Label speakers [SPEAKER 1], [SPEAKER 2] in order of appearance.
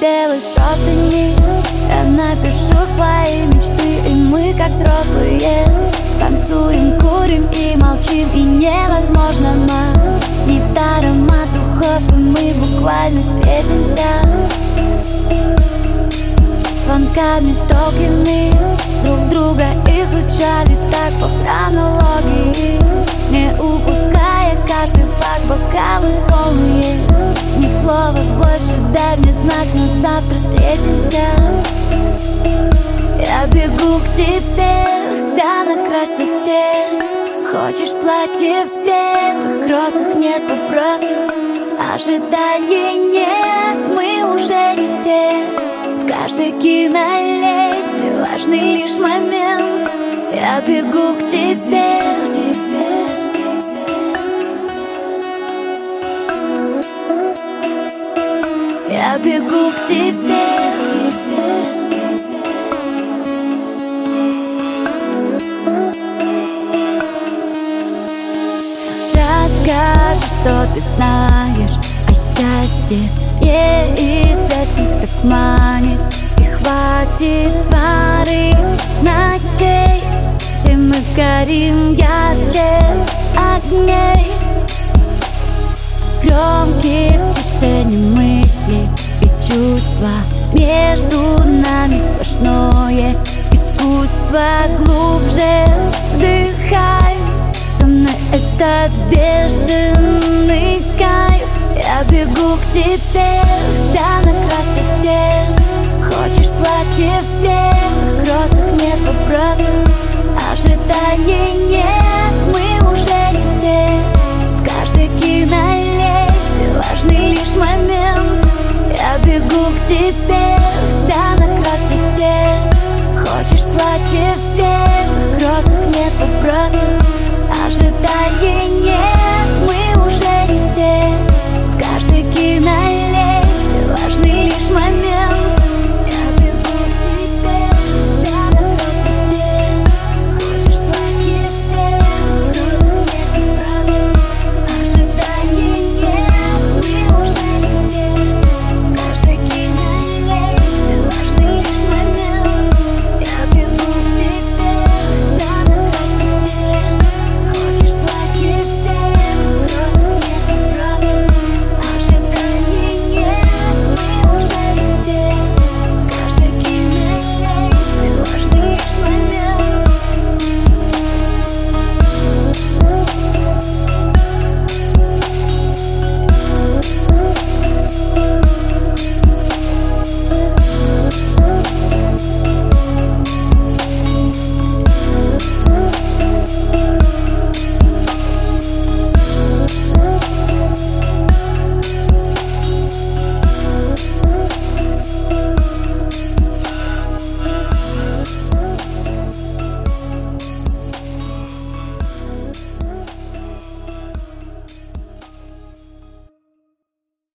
[SPEAKER 1] белых простыни Я напишу свои мечты И мы как взрослые Танцуем, курим и молчим. И невозможно но Недаром от духов И мы буквально светимся Звонками долгими завтра встретимся. Я бегу к тебе Вся на красоте. Хочешь платье в белых розах? Нет вопросов. Ожиданий нет Мы уже не те. В каждой кинолете Важный лишь момент. Я бегу к тебе Я бегу к тебе, Расскажи, что ты знаешь о счастье Неизвестность так манит И хватит пары ночей Где мы горим ярче огней. Громкие в тишине мысли чувства. Между нами сплошное искусство. Глубже вдыхай. Со мной этот бешеный кайф. Я бегу к тебе, defend